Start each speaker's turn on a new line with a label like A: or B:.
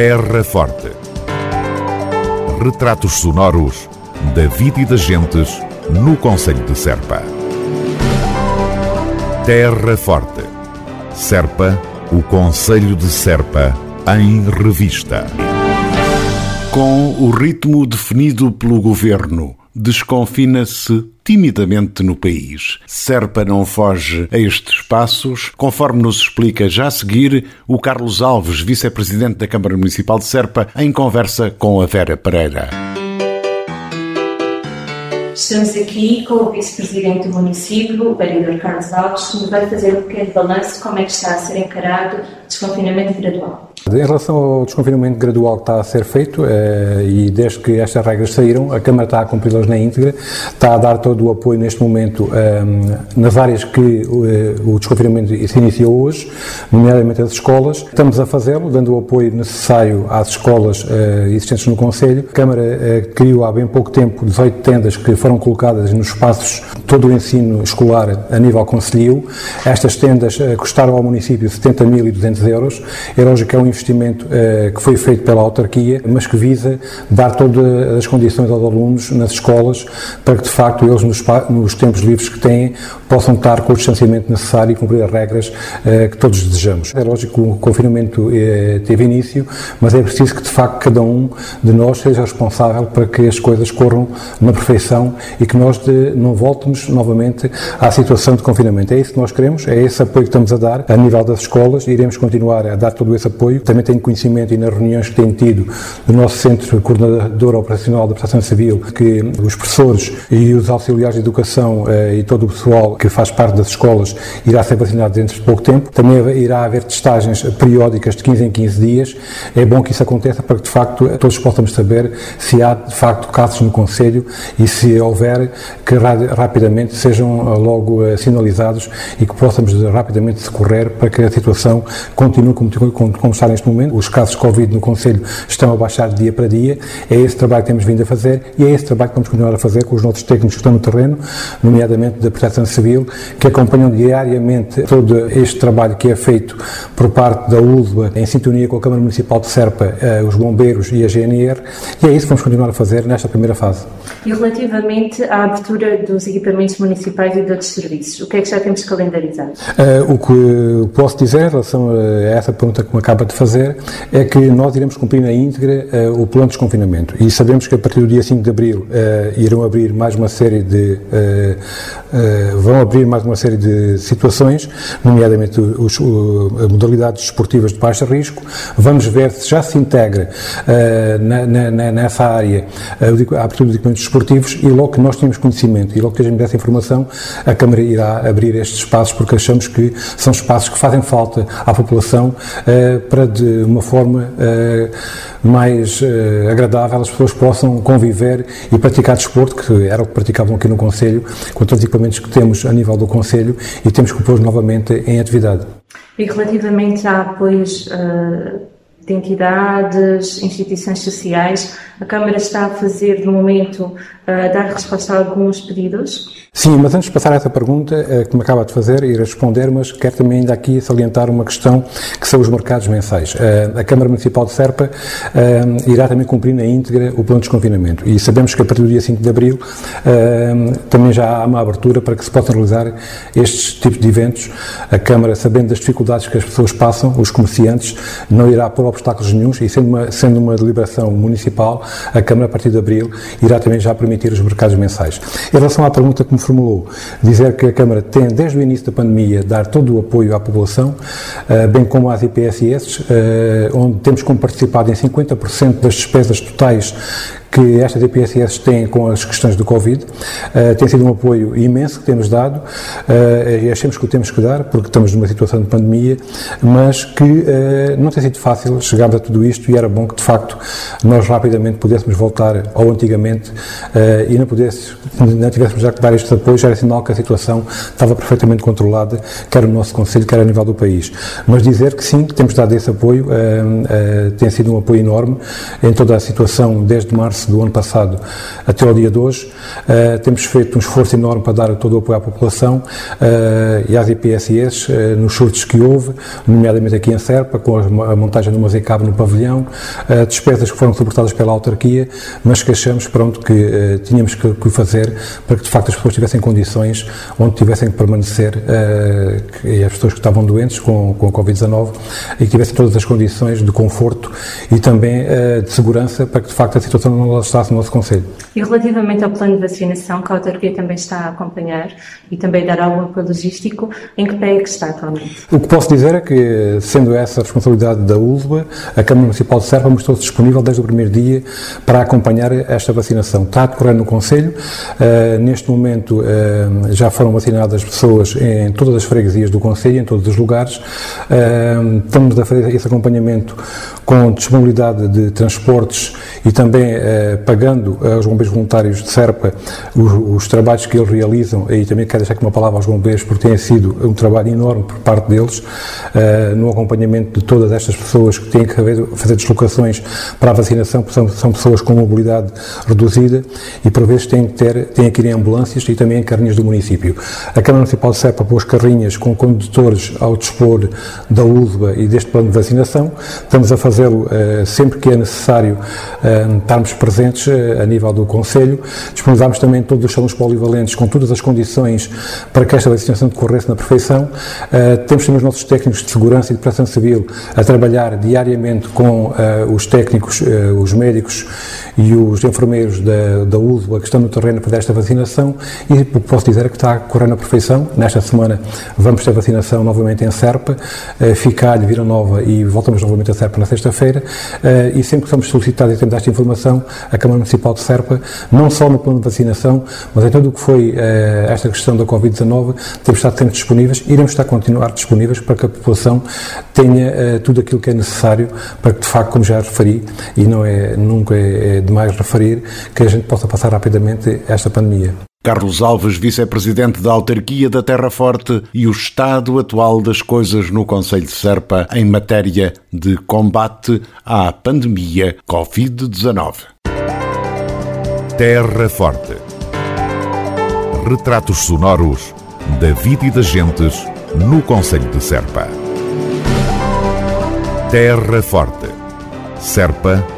A: Terra Forte. Retratos sonoros da vida e das gentes no Conselho de Serpa. Terra Forte. Serpa, o Conselho de Serpa, em revista.
B: Com o ritmo definido pelo governo, desconfina-se timidamente no país. Serpa não foge a estes passos, conforme nos explica já a seguir o Carlos Alves, vice-presidente da Câmara Municipal de Serpa, em conversa com a Vera Pereira.
C: Estamos aqui com o vice-presidente do município, o vereador Carlos Alves, que nos vai fazer um pequeno balanço de como é que está a ser encarado desconfinamento gradual.
D: Em relação ao desconfinamento gradual que está a ser feito, eh, e desde que estas regras saíram, a Câmara está a cumpri-las na íntegra, está a dar todo o apoio neste momento eh, nas áreas que eh, o desconfinamento se iniciou hoje, nomeadamente as escolas. Estamos a fazê-lo, dando o apoio necessário às escolas existentes no Conselho. A Câmara criou há bem pouco tempo 18 tendas que foram colocadas nos espaços todo o ensino escolar a nível concelhio. Estas tendas custaram ao município 70.200 euros. É que é um investimento uh, que foi feito pela autarquia, mas que visa dar todas as condições aos alunos nas escolas para que, de facto, eles, nos, nos tempos livres que têm, possam estar com o distanciamento necessário e cumprir as regras uh, que todos desejamos. É lógico que o confinamento uh, teve início, mas é preciso que, de facto, cada um de nós seja responsável para que as coisas corram na perfeição e que nós de, não voltemos novamente à situação de confinamento. É isso que nós queremos, é esse apoio que estamos a dar a nível das escolas, iremos continuar a dar todo esse apoio também tenho conhecimento e nas reuniões que tenho tido do nosso Centro Coordenador Operacional da Proteção Civil que os professores e os auxiliares de educação eh, e todo o pessoal que faz parte das escolas irá ser vacinado dentro de pouco tempo. Também irá haver testagens periódicas de 15 em 15 dias. É bom que isso aconteça para que, de facto, todos possamos saber se há, de facto, casos no Conselho e se houver, que rapidamente sejam eh, logo eh, sinalizados e que possamos rapidamente decorrer para que a situação continue como, como, como está neste momento. Os casos de Covid no Conselho estão a baixar de dia para dia. É esse trabalho que temos vindo a fazer e é esse trabalho que vamos continuar a fazer com os nossos técnicos que estão no terreno, nomeadamente da Proteção Civil, que acompanham diariamente todo este trabalho que é feito por parte da ULBA, em sintonia com a Câmara Municipal de Serpa, eh, os bombeiros e a GNR, e é isso que vamos continuar a fazer nesta primeira fase.
C: E relativamente à abertura dos equipamentos municipais e de outros serviços, o que é que já temos calendarizado?
D: Uh, o que posso dizer em relação a essa pergunta que me acaba de fazer é que nós iremos cumprir na íntegra uh, o plano de desconfinamento e sabemos que a partir do dia 5 de abril uh, irão abrir mais uma série de vão abrir mais uma série de situações, nomeadamente os, modalidades desportivas de baixo risco. Vamos ver se já se integra na, na, nessa área a abertura de equipamentos desportivos e logo que nós temos conhecimento e logo que temos essa informação, a Câmara irá abrir estes espaços porque achamos que são espaços que fazem falta à população uh, para de uma forma uh, mais uh, agradável as pessoas possam conviver e praticar desporto, que era o que praticavam aqui no Conselho, com todos os equipamentos que temos a nível do Conselho e temos que pôr novamente em atividade.
C: E relativamente a apoios de entidades, instituições sociais, a Câmara está a fazer, no momento, dar resposta a alguns pedidos?
D: Sim, mas antes de passar a essa pergunta eh, que me acaba de fazer e responder, mas quero também ainda aqui salientar uma questão que são os mercados mensais. Eh, a Câmara Municipal de Serpa eh, irá também cumprir na íntegra o plano de desconfinamento e sabemos que a partir do dia 5 de abril também já há uma abertura para que se possam realizar estes tipos de eventos. A Câmara, sabendo das dificuldades que as pessoas passam, os comerciantes, não irá pôr obstáculos nenhums e sendo uma, sendo uma deliberação municipal, a Câmara a partir de abril irá também já permitir os mercados mensais. Em relação à pergunta que me formulou, dizer que a Câmara tem, desde o início da pandemia, dar todo o apoio à população, eh, bem como às IPSS, eh, onde temos como participado em 50% das despesas totais que estas DPSS têm com as questões do Covid. Uh, tem sido um apoio imenso que temos dado uh, e achamos que o temos que dar, porque estamos numa situação de pandemia, mas que uh, não tem sido fácil chegarmos a tudo isto e era bom que, de facto, nós rapidamente pudéssemos voltar ao antigamente e não, pudesse, não tivéssemos já que dar estes apoios, era sinal que a situação estava perfeitamente controlada, quer no nosso Conselho, quer a nível do país. Mas dizer que sim, que temos dado esse apoio, tem sido um apoio enorme em toda a situação desde março março do ano passado até ao dia de hoje. Uh, temos feito um esforço enorme para dar todo o apoio à população uh, e às IPSS uh, nos surtos que houve, nomeadamente aqui em Serpa, com a montagem de uma ZCAB no pavilhão, despesas que foram suportadas pela autarquia, mas que achamos pronto, que tínhamos que, que fazer para que de facto as pessoas tivessem condições onde tivessem que permanecer e as pessoas que estavam doentes com, com a Covid-19 e que tivessem todas as condições de conforto e também de segurança para que de facto a situação não alastrasse no nosso Conselho.
C: E relativamente ao plano de vacinação, que a autarquia também está a acompanhar e também dar algum apoio logístico, em que pé é que está atualmente?
D: O que posso dizer é que, sendo essa a responsabilidade da ULBA, a Câmara Municipal de Serra mostrou-se disponível desde o primeiro dia para acompanhar esta vacinação. Está a decorrer no Conselho, uh, neste momento uh, já foram vacinadas pessoas em todas as freguesias do Conselho, em todos os lugares. Uh, estamos a fazer esse acompanhamento com disponibilidade de transportes e também pagando aos bombeiros voluntários de Serpa os, os, trabalhos que eles realizam, e também quero deixar aqui uma palavra aos bombeiros, porque tem sido um trabalho enorme por parte deles, uh, no acompanhamento de todas estas pessoas que têm que fazer deslocações para a vacinação, porque são, são pessoas com mobilidade reduzida e por vezes têm que, ter, têm que ir em ambulâncias e também em carrinhas do município. A Câmara Municipal de Serpa pôs carrinhas com condutores ao dispor da ULBA e deste plano de vacinação. Estamos a fazê-lo uh, sempre que é necessário uh, estarmos presentes a nível do Conselho. Disponibilizamos também todos os salões polivalentes com todas as condições para que esta vacinação decorresse na perfeição. Temos também os nossos técnicos de segurança e de proteção civil a trabalhar diariamente com os técnicos, os médicos e os enfermeiros da, da ULVA que estão no terreno para esta vacinação e posso dizer que está a correr na perfeição. Nesta semana vamos ter vacinação novamente em Serpa, uh, Ficalho, Vila Nova e voltamos novamente a Serpa na sexta-feira e sempre que somos solicitados e temos esta informação, a Câmara Municipal de Serpa, não só no plano de vacinação, mas em tudo o que foi esta questão da Covid-19, temos estado sempre disponíveis, iremos estar a continuar disponíveis para que a população tenha tudo aquilo que é necessário para que, de facto, como já referi, e não é, nunca é, é demais referir, que a gente possa passar rapidamente esta pandemia.
B: Carlos Alves, vice-presidente da autarquia da Terra Forte e o estado atual das coisas no Conselho de Serpa em matéria de combate à pandemia Covid-19.
A: Terra Forte. Retratos sonoros da vida e das gentes no Conselho de Serpa. Terra Forte. Serpa,